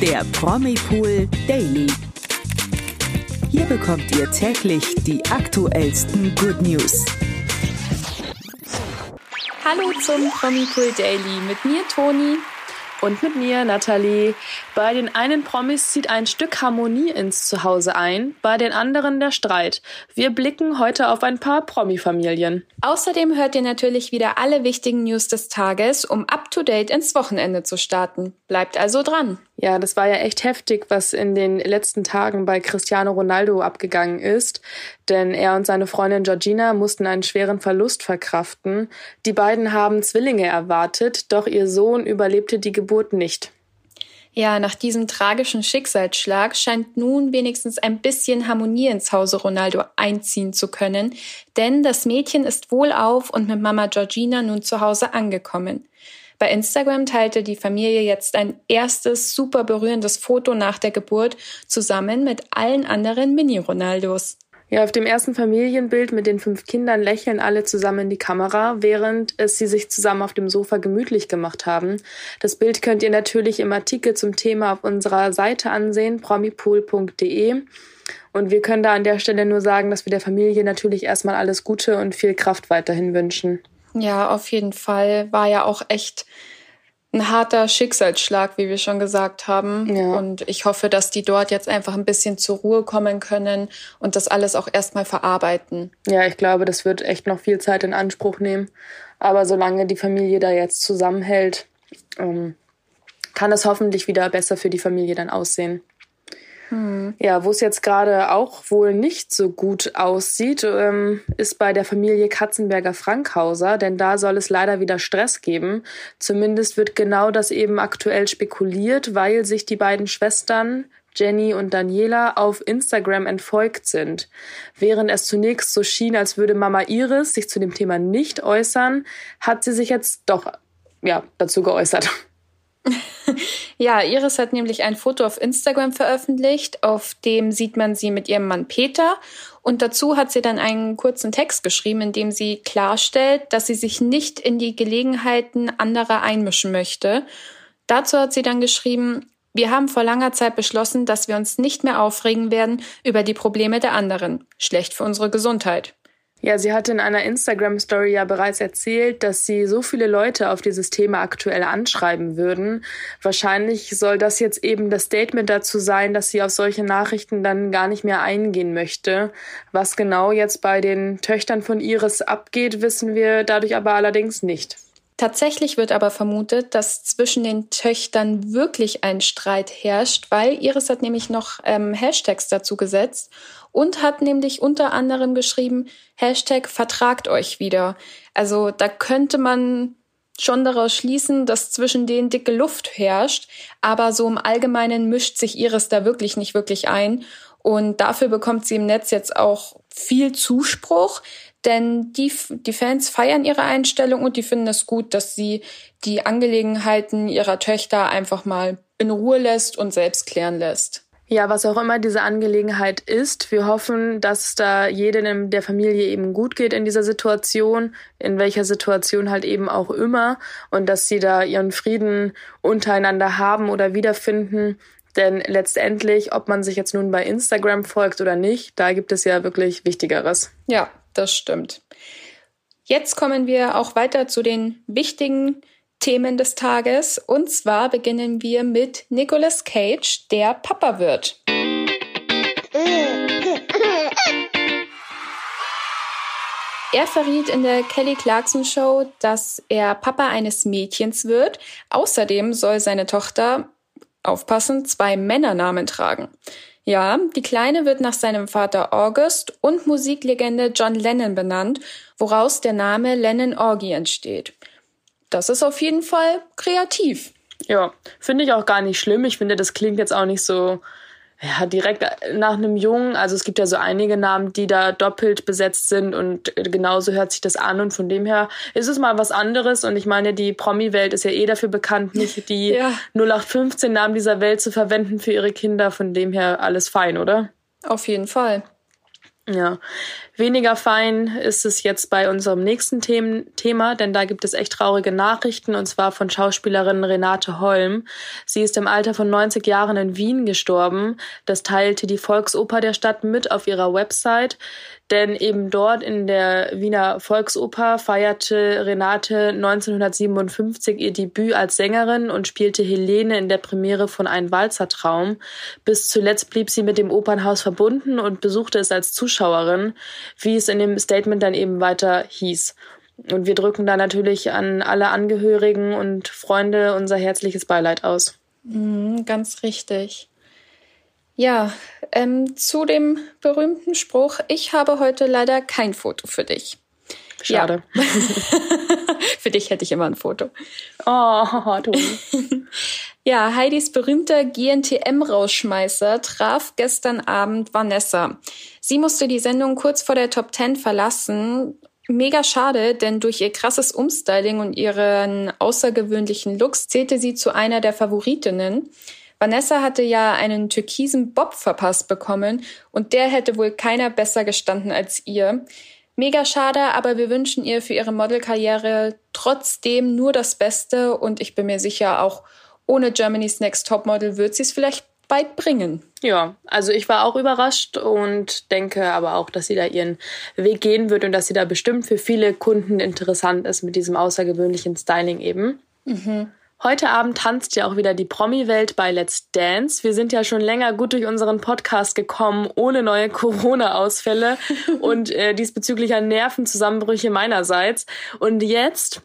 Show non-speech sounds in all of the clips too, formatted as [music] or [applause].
der Promipool Daily. Hier bekommt ihr täglich die aktuellsten Good News. Hallo zum Promipool Daily mit mir Toni und mit mir, Nathalie. Bei den einen Promis zieht ein Stück Harmonie ins Zuhause ein, bei den anderen der Streit. Wir blicken heute auf ein paar Promi-Familien. Außerdem hört ihr natürlich wieder alle wichtigen News des Tages, um up-to-date ins Wochenende zu starten. Bleibt also dran. Ja, das war ja echt heftig, was in den letzten Tagen bei Cristiano Ronaldo abgegangen ist. Denn er und seine Freundin Georgina mussten einen schweren Verlust verkraften. Die beiden haben Zwillinge erwartet, doch ihr Sohn überlebte die Geburt nicht. Ja, nach diesem tragischen Schicksalsschlag scheint nun wenigstens ein bisschen Harmonie ins Hause Ronaldo einziehen zu können, denn das Mädchen ist wohlauf und mit Mama Georgina nun zu Hause angekommen. Bei Instagram teilte die Familie jetzt ein erstes super berührendes Foto nach der Geburt zusammen mit allen anderen Mini-Ronaldos. Ja, auf dem ersten Familienbild mit den fünf Kindern lächeln alle zusammen in die Kamera, während es sie sich zusammen auf dem Sofa gemütlich gemacht haben. Das Bild könnt ihr natürlich im Artikel zum Thema auf unserer Seite ansehen, promipool.de. Und wir können da an der Stelle nur sagen, dass wir der Familie natürlich erstmal alles Gute und viel Kraft weiterhin wünschen. Ja, auf jeden Fall. War ja auch echt ein harter Schicksalsschlag, wie wir schon gesagt haben. Ja. Und ich hoffe, dass die dort jetzt einfach ein bisschen zur Ruhe kommen können und das alles auch erstmal verarbeiten. Ja, ich glaube, das wird echt noch viel Zeit in Anspruch nehmen. Aber solange die Familie da jetzt zusammenhält, ähm, kann es hoffentlich wieder besser für die Familie dann aussehen. Hm. Ja, wo es jetzt gerade auch wohl nicht so gut aussieht, ähm, ist bei der Familie Katzenberger Frankhauser, denn da soll es leider wieder Stress geben. Zumindest wird genau das eben aktuell spekuliert, weil sich die beiden Schwestern Jenny und Daniela auf Instagram entfolgt sind. Während es zunächst so schien, als würde Mama Iris sich zu dem Thema nicht äußern, hat sie sich jetzt doch ja, dazu geäußert. [laughs] [laughs] ja, Iris hat nämlich ein Foto auf Instagram veröffentlicht, auf dem sieht man sie mit ihrem Mann Peter und dazu hat sie dann einen kurzen Text geschrieben, in dem sie klarstellt, dass sie sich nicht in die Gelegenheiten anderer einmischen möchte. Dazu hat sie dann geschrieben, wir haben vor langer Zeit beschlossen, dass wir uns nicht mehr aufregen werden über die Probleme der anderen. Schlecht für unsere Gesundheit. Ja, sie hatte in einer Instagram-Story ja bereits erzählt, dass sie so viele Leute auf dieses Thema aktuell anschreiben würden. Wahrscheinlich soll das jetzt eben das Statement dazu sein, dass sie auf solche Nachrichten dann gar nicht mehr eingehen möchte. Was genau jetzt bei den Töchtern von Iris abgeht, wissen wir dadurch aber allerdings nicht. Tatsächlich wird aber vermutet, dass zwischen den Töchtern wirklich ein Streit herrscht, weil Iris hat nämlich noch ähm, Hashtags dazu gesetzt und hat nämlich unter anderem geschrieben, Hashtag vertragt euch wieder. Also da könnte man schon daraus schließen, dass zwischen denen dicke Luft herrscht, aber so im Allgemeinen mischt sich Iris da wirklich nicht wirklich ein und dafür bekommt sie im Netz jetzt auch viel Zuspruch. Denn die, die Fans feiern ihre Einstellung und die finden es gut, dass sie die Angelegenheiten ihrer Töchter einfach mal in Ruhe lässt und selbst klären lässt. Ja, was auch immer diese Angelegenheit ist, wir hoffen, dass da jedem der Familie eben gut geht in dieser Situation, in welcher Situation halt eben auch immer, und dass sie da ihren Frieden untereinander haben oder wiederfinden. Denn letztendlich, ob man sich jetzt nun bei Instagram folgt oder nicht, da gibt es ja wirklich Wichtigeres. Ja, das stimmt. Jetzt kommen wir auch weiter zu den wichtigen Themen des Tages. Und zwar beginnen wir mit Nicolas Cage, der Papa wird. Er verriet in der Kelly Clarkson Show, dass er Papa eines Mädchens wird. Außerdem soll seine Tochter, aufpassen, zwei Männernamen tragen. Ja, die Kleine wird nach seinem Vater August und Musiklegende John Lennon benannt, woraus der Name Lennon Orgy entsteht. Das ist auf jeden Fall kreativ. Ja, finde ich auch gar nicht schlimm. Ich finde, das klingt jetzt auch nicht so ja, direkt nach einem Jungen. Also es gibt ja so einige Namen, die da doppelt besetzt sind und genauso hört sich das an und von dem her ist es mal was anderes und ich meine, die Promi-Welt ist ja eh dafür bekannt, nicht [laughs] die ja. 0815 Namen dieser Welt zu verwenden für ihre Kinder. Von dem her alles fein, oder? Auf jeden Fall. Ja. Weniger fein ist es jetzt bei unserem nächsten Themen Thema, denn da gibt es echt traurige Nachrichten und zwar von Schauspielerin Renate Holm. Sie ist im Alter von 90 Jahren in Wien gestorben. Das teilte die Volksoper der Stadt mit auf ihrer Website. Denn eben dort in der Wiener Volksoper feierte Renate 1957 ihr Debüt als Sängerin und spielte Helene in der Premiere von Ein Walzertraum. Bis zuletzt blieb sie mit dem Opernhaus verbunden und besuchte es als Zuschauerin, wie es in dem Statement dann eben weiter hieß. Und wir drücken da natürlich an alle Angehörigen und Freunde unser herzliches Beileid aus. Mhm, ganz richtig. Ja, ähm, zu dem berühmten Spruch, ich habe heute leider kein Foto für dich. Schade. Ja. [laughs] für dich hätte ich immer ein Foto. Oh, [laughs] du. ja, Heidis berühmter GNTM-Rausschmeißer traf gestern Abend Vanessa. Sie musste die Sendung kurz vor der Top 10 verlassen. Mega schade, denn durch ihr krasses Umstyling und ihren außergewöhnlichen Looks zählte sie zu einer der Favoritinnen. Vanessa hatte ja einen türkisen Bob verpasst bekommen und der hätte wohl keiner besser gestanden als ihr. Mega schade, aber wir wünschen ihr für ihre Modelkarriere trotzdem nur das Beste und ich bin mir sicher, auch ohne Germany's Next Topmodel wird sie es vielleicht bald bringen. Ja, also ich war auch überrascht und denke aber auch, dass sie da ihren Weg gehen wird und dass sie da bestimmt für viele Kunden interessant ist mit diesem außergewöhnlichen Styling eben. Mhm. Heute Abend tanzt ja auch wieder die Promi-Welt bei Let's Dance. Wir sind ja schon länger gut durch unseren Podcast gekommen, ohne neue [laughs] Corona-Ausfälle und äh, diesbezüglicher Nervenzusammenbrüche meinerseits. Und jetzt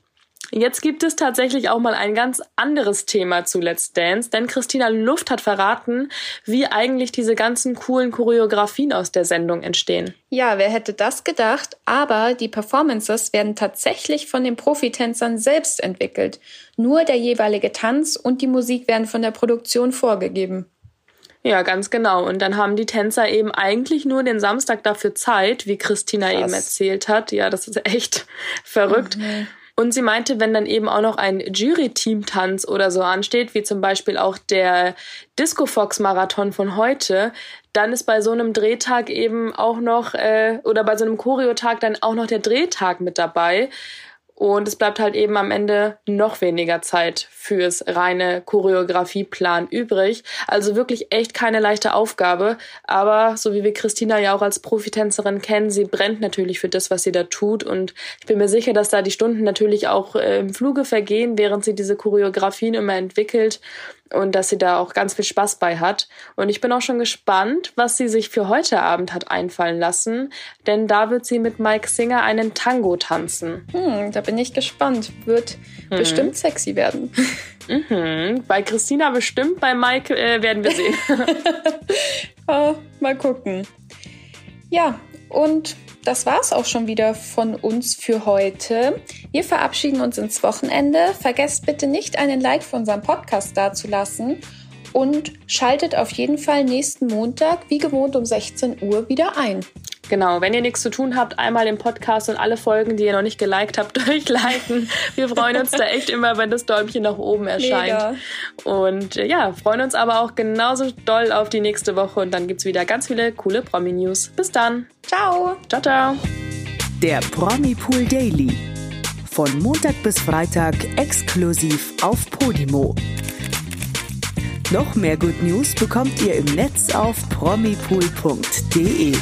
Jetzt gibt es tatsächlich auch mal ein ganz anderes Thema zu Let's Dance, denn Christina Luft hat verraten, wie eigentlich diese ganzen coolen Choreografien aus der Sendung entstehen. Ja, wer hätte das gedacht? Aber die Performances werden tatsächlich von den Profitänzern selbst entwickelt. Nur der jeweilige Tanz und die Musik werden von der Produktion vorgegeben. Ja, ganz genau. Und dann haben die Tänzer eben eigentlich nur den Samstag dafür Zeit, wie Christina Krass. eben erzählt hat. Ja, das ist echt [laughs] verrückt. Mhm. Und sie meinte, wenn dann eben auch noch ein Jury-Team-Tanz oder so ansteht, wie zum Beispiel auch der Disco Fox Marathon von heute, dann ist bei so einem Drehtag eben auch noch, äh, oder bei so einem Choreotag dann auch noch der Drehtag mit dabei. Und es bleibt halt eben am Ende noch weniger Zeit fürs reine Choreografieplan übrig. Also wirklich echt keine leichte Aufgabe. Aber so wie wir Christina ja auch als Profitänzerin kennen, sie brennt natürlich für das, was sie da tut. Und ich bin mir sicher, dass da die Stunden natürlich auch äh, im Fluge vergehen, während sie diese Choreografien immer entwickelt und dass sie da auch ganz viel Spaß bei hat. Und ich bin auch schon gespannt, was sie sich für heute Abend hat einfallen lassen, denn da wird sie mit Mike Singer einen Tango tanzen. Hm, da bin ich gespannt. Wird mhm. bestimmt sexy werden. Mhm. Bei Christina bestimmt, bei Mike äh, werden wir sehen. [laughs] oh, mal gucken. Ja, und das war's auch schon wieder von uns für heute. Wir verabschieden uns ins Wochenende. Vergesst bitte nicht, einen Like für unseren Podcast dazulassen und schaltet auf jeden Fall nächsten Montag, wie gewohnt um 16 Uhr, wieder ein. Genau, wenn ihr nichts zu tun habt, einmal den Podcast und alle Folgen, die ihr noch nicht geliked habt, [laughs] durchliken. Wir freuen uns da echt immer, wenn das Däumchen nach oben erscheint. Mega. Und äh, ja, freuen uns aber auch genauso doll auf die nächste Woche und dann gibt es wieder ganz viele coole Promi-News. Bis dann. Ciao. Ciao, ciao. Der Promi Pool Daily. Von Montag bis Freitag exklusiv auf Podimo. Noch mehr Good News bekommt ihr im Netz auf promipool.de.